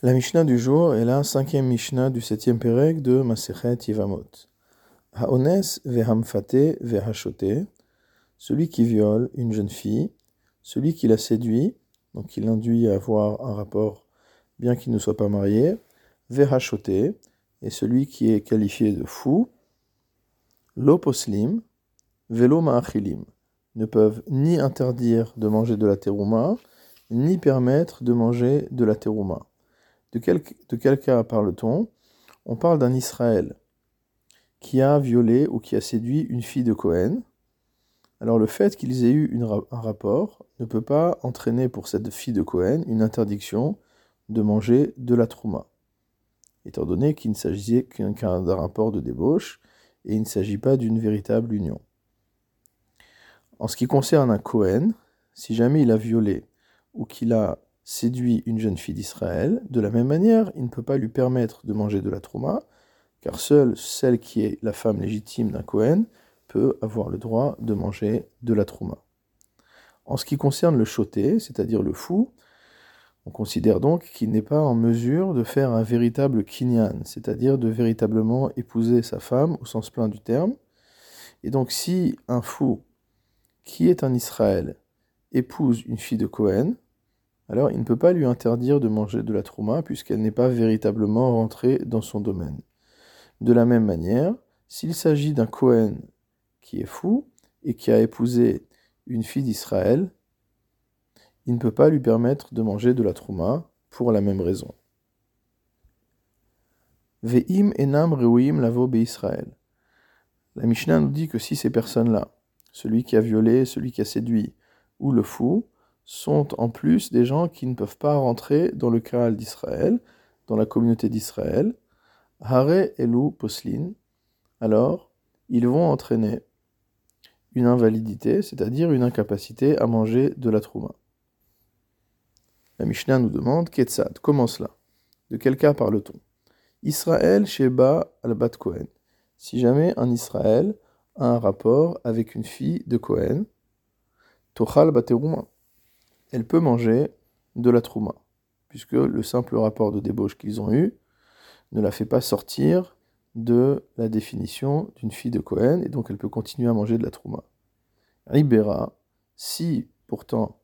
La Mishnah du jour est la cinquième Mishnah du septième Pérec de Masechet Yivamot. Haones vehamfate vehashote, celui qui viole une jeune fille, celui qui la séduit, donc qui l'induit à avoir un rapport bien qu'il ne soit pas marié, vehachote, et celui qui est qualifié de fou, l'oposlim, velo ma'achilim, ne peuvent ni interdire de manger de la terouma, ni permettre de manger de la terouma. De quel, cas parle-t-on? On parle d'un Israël qui a violé ou qui a séduit une fille de Cohen. Alors le fait qu'ils aient eu un rapport ne peut pas entraîner pour cette fille de Cohen une interdiction de manger de la trouma, étant donné qu'il ne s'agissait qu'un rapport de débauche et il ne s'agit pas d'une véritable union. En ce qui concerne un Cohen, si jamais il a violé ou qu'il a séduit une jeune fille d'Israël, de la même manière, il ne peut pas lui permettre de manger de la trouma, car seule celle qui est la femme légitime d'un Kohen peut avoir le droit de manger de la trouma. En ce qui concerne le choté, c'est-à-dire le fou, on considère donc qu'il n'est pas en mesure de faire un véritable kinyan, c'est-à-dire de véritablement épouser sa femme au sens plein du terme. Et donc si un fou qui est un Israël épouse une fille de Cohen, alors il ne peut pas lui interdire de manger de la trouma puisqu'elle n'est pas véritablement rentrée dans son domaine. De la même manière, s'il s'agit d'un Cohen qui est fou et qui a épousé une fille d'Israël, il ne peut pas lui permettre de manger de la trouma pour la même raison. Ve'im enam reuim lavo Israël. La Mishnah nous dit que si ces personnes-là, celui qui a violé, celui qui a séduit ou le fou, sont en plus des gens qui ne peuvent pas rentrer dans le Kaal d'Israël, dans la communauté d'Israël. Hare Elou Poslin, alors ils vont entraîner une invalidité, c'est-à-dire une incapacité à manger de la trouma. La Mishnah nous demande Ketzad, comment cela? De quel cas parle-t-on? Israël Sheba al-Bat Kohen. Si jamais un Israël a un rapport avec une fille de Kohen, Tochal elle peut manger de la trouma, puisque le simple rapport de débauche qu'ils ont eu ne la fait pas sortir de la définition d'une fille de Cohen, et donc elle peut continuer à manger de la trouma. Ribera, si pourtant,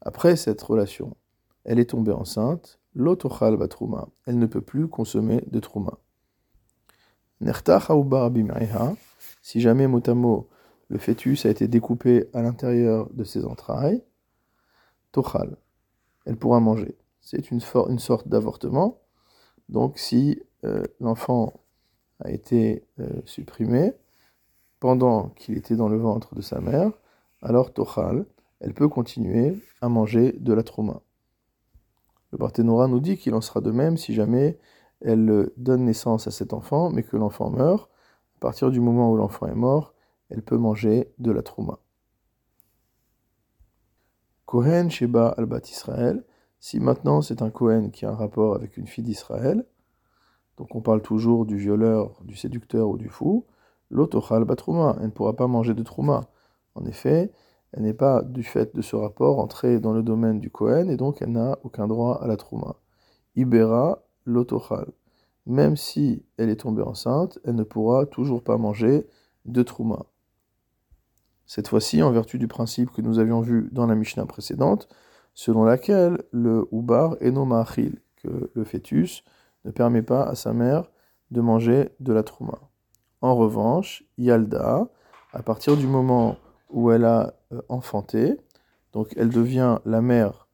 après cette relation, elle est tombée enceinte, l'otochal trouma, elle ne peut plus consommer de trouma. si jamais motamo le fœtus a été découpé à l'intérieur de ses entrailles, tochal. Elle pourra manger. C'est une, sorte d'avortement. Donc si euh, l'enfant a été euh, supprimé pendant qu'il était dans le ventre de sa mère, alors tochal, elle peut continuer à manger de la trauma. Le Barthénora nous dit qu'il en sera de même si jamais elle donne naissance à cet enfant, mais que l'enfant meurt. À partir du moment où l'enfant est mort, elle peut manger de la trauma. Kohen Sheba al-Bat Israël, si maintenant c'est un Kohen qui a un rapport avec une fille d'Israël, donc on parle toujours du violeur, du séducteur ou du fou, l'autochal batrouma, elle ne pourra pas manger de trouma. En effet, elle n'est pas, du fait de ce rapport, entrée dans le domaine du Kohen, et donc elle n'a aucun droit à la trouma. Ibera l'autochal. Même si elle est tombée enceinte, elle ne pourra toujours pas manger de trouma. Cette fois-ci, en vertu du principe que nous avions vu dans la Mishnah précédente, selon laquelle le Ubar est non que le fœtus ne permet pas à sa mère de manger de la trouma. En revanche, Yalda, à partir du moment où elle a euh, enfanté, donc elle devient la mère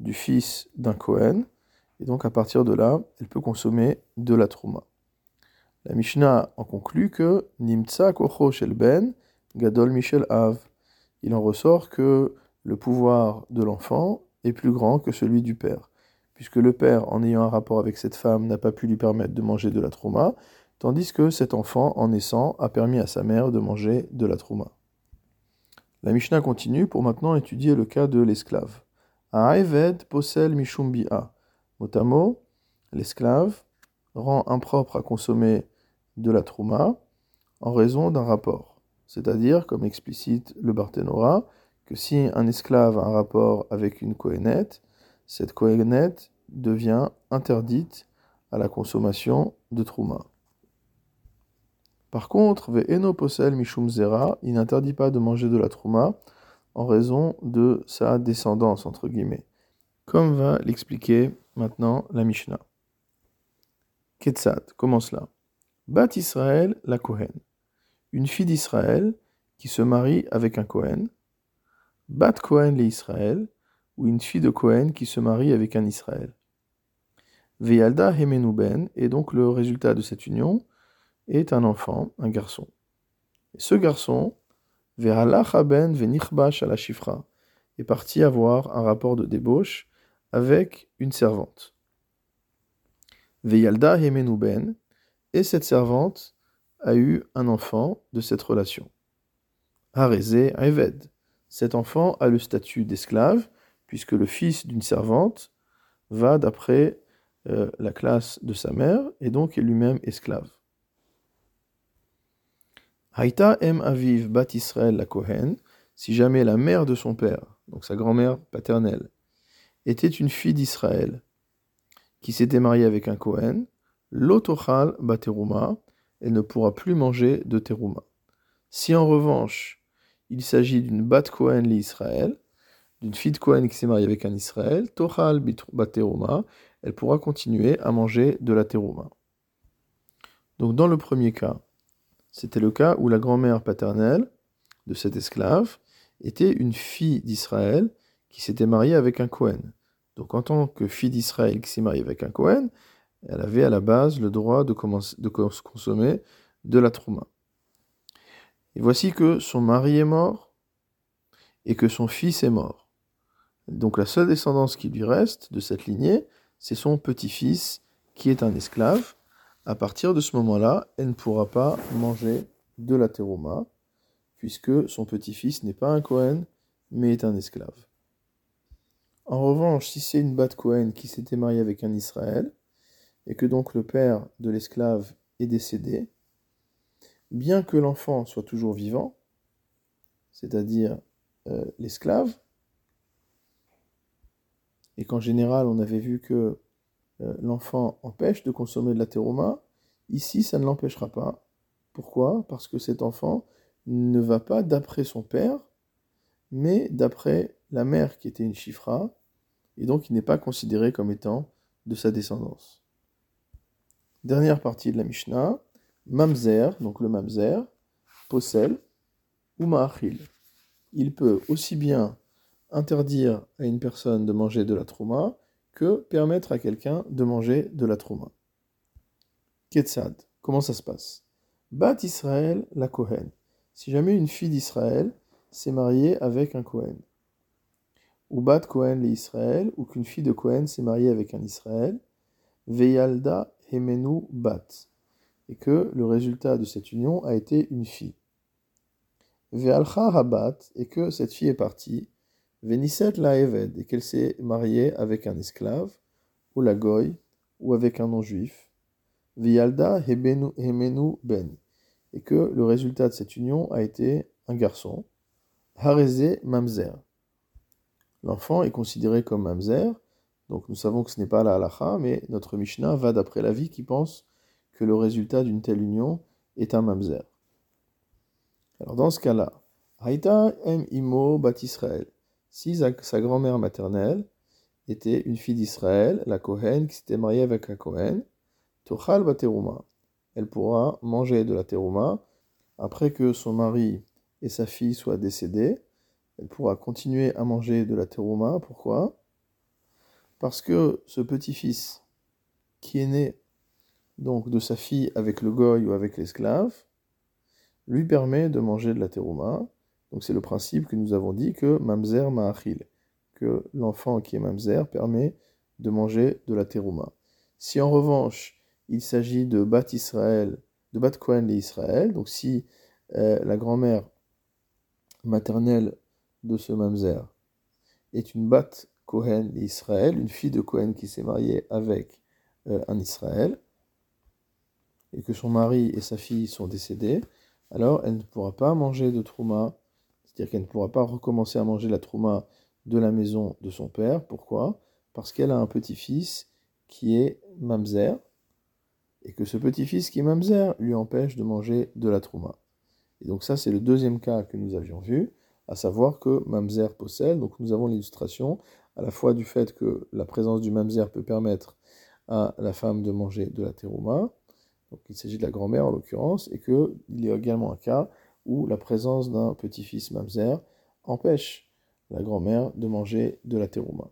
du fils d'un Kohen, et donc à partir de là, elle peut consommer de la trouma. La Mishnah en conclut que Nimtsa kocho shel ben Gadol Michel Av. Il en ressort que le pouvoir de l'enfant est plus grand que celui du père, puisque le père, en ayant un rapport avec cette femme, n'a pas pu lui permettre de manger de la trauma, tandis que cet enfant, en naissant, a permis à sa mère de manger de la trauma. La Mishnah continue pour maintenant étudier le cas de l'esclave. Aeved posel mishumbia. Motamo, l'esclave rend impropre à consommer de la trouma en raison d'un rapport. C'est-à-dire, comme explicite le Barthénora, que si un esclave a un rapport avec une cohénette, cette cohénette devient interdite à la consommation de Trouma. Par contre, Ve'eno posel mishum zera, il n'interdit pas de manger de la Trouma en raison de sa descendance, entre guillemets. Comme va l'expliquer maintenant la Mishnah. Ketzad, comment cela? Bat Israël, la Kohen. Une fille d'Israël qui se marie avec un Kohen. Bat Kohen les Israël, ou une fille de Kohen qui se marie avec un Israël. Veyalda Hemenuben, et donc le résultat de cette union est un enfant, un garçon. Ce garçon, Veralachaben Venichbash à la Chifra, est parti avoir un rapport de débauche avec une servante. Veyalda Hemenuben, et cette servante a eu un enfant de cette relation. Hareze Eved. Cet enfant a le statut d'esclave, puisque le fils d'une servante va d'après euh, la classe de sa mère, et donc est lui-même esclave. Haïta em aviv bat Israël la Kohen, si jamais la mère de son père, donc sa grand-mère paternelle, était une fille d'Israël, qui s'était mariée avec un Kohen, l'otochal bateruma, elle ne pourra plus manger de teruma. Si en revanche, il s'agit d'une bat Kohen l'Israël, d'une fille de Kohen qui s'est mariée avec un Israël, tochal bateruma, elle pourra continuer à manger de la teruma. Donc dans le premier cas, c'était le cas où la grand-mère paternelle de cet esclave était une fille d'Israël qui s'était mariée avec un Cohen. Donc en tant que fille d'Israël qui s'est mariée avec un Cohen, elle avait à la base le droit de, de consommer de la trouma. Et voici que son mari est mort et que son fils est mort. Donc la seule descendance qui lui reste de cette lignée, c'est son petit-fils qui est un esclave à partir de ce moment-là, elle ne pourra pas manger de la terouma, puisque son petit-fils n'est pas un Cohen, mais est un esclave. En revanche, si c'est une bat Cohen qui s'était mariée avec un Israël, et que donc le père de l'esclave est décédé, bien que l'enfant soit toujours vivant, c'est-à-dire euh, l'esclave, et qu'en général on avait vu que euh, l'enfant empêche de consommer de la terouma, ici ça ne l'empêchera pas. Pourquoi? Parce que cet enfant ne va pas d'après son père, mais d'après la mère qui était une chifra, et donc il n'est pas considéré comme étant de sa descendance. Dernière partie de la Mishnah, Mamzer, donc le Mamzer, possède ou Ma'achil. Il peut aussi bien interdire à une personne de manger de la trouma que permettre à quelqu'un de manger de la trouma. Ketzad, comment ça se passe? Bat Israël la Kohen. Si jamais une fille d'Israël s'est mariée avec un Kohen, ou Bat Kohen l'Israël, ou qu'une fille de Kohen s'est mariée avec un Israël, Veyalda Bat, et que le résultat de cette union a été une fille. Ve'alcha et que cette fille est partie, Vénisset la et qu'elle s'est mariée avec un esclave, ou la goy, ou avec un non-juif. Hemenu Ben, et que le résultat de cette union a été un garçon. Hareze Mamzer. L'enfant est considéré comme Mamzer, donc nous savons que ce n'est pas la halacha, mais notre Mishnah va d'après la vie qui pense que le résultat d'une telle union est un Mamzer. Alors dans ce cas-là, Haïta em imo bat Israël si sa grand-mère maternelle était une fille d'Israël, la Kohen, qui s'était mariée avec un Kohen, Tochal Bateruma. Elle pourra manger de la terouma après que son mari et sa fille soient décédés. Elle pourra continuer à manger de la terouma. Pourquoi? Parce que ce petit-fils qui est né donc de sa fille avec le goy ou avec l'esclave lui permet de manger de la terouma donc c'est le principe que nous avons dit que mamzer ma'achil, que l'enfant qui est mamzer permet de manger de la terouma. Si en revanche il s'agit de bat Israël, de bat Kohen donc si euh, la grand-mère maternelle de ce mamzer est une bat Kohen Israël, une fille de Kohen qui s'est mariée avec euh, un Israël, et que son mari et sa fille sont décédés, alors elle ne pourra pas manger de trouma c'est-à-dire qu'elle ne pourra pas recommencer à manger la trouma de la maison de son père. Pourquoi? Parce qu'elle a un petit-fils qui est mamzer, et que ce petit-fils qui est mamzer lui empêche de manger de la trouma. Et donc ça, c'est le deuxième cas que nous avions vu, à savoir que mamzer possède. Donc nous avons l'illustration à la fois du fait que la présence du mamzer peut permettre à la femme de manger de la terouma, donc il s'agit de la grand-mère en l'occurrence, et qu'il y a également un cas où la présence d'un petit-fils mamzer empêche la grand-mère de manger de la terouma.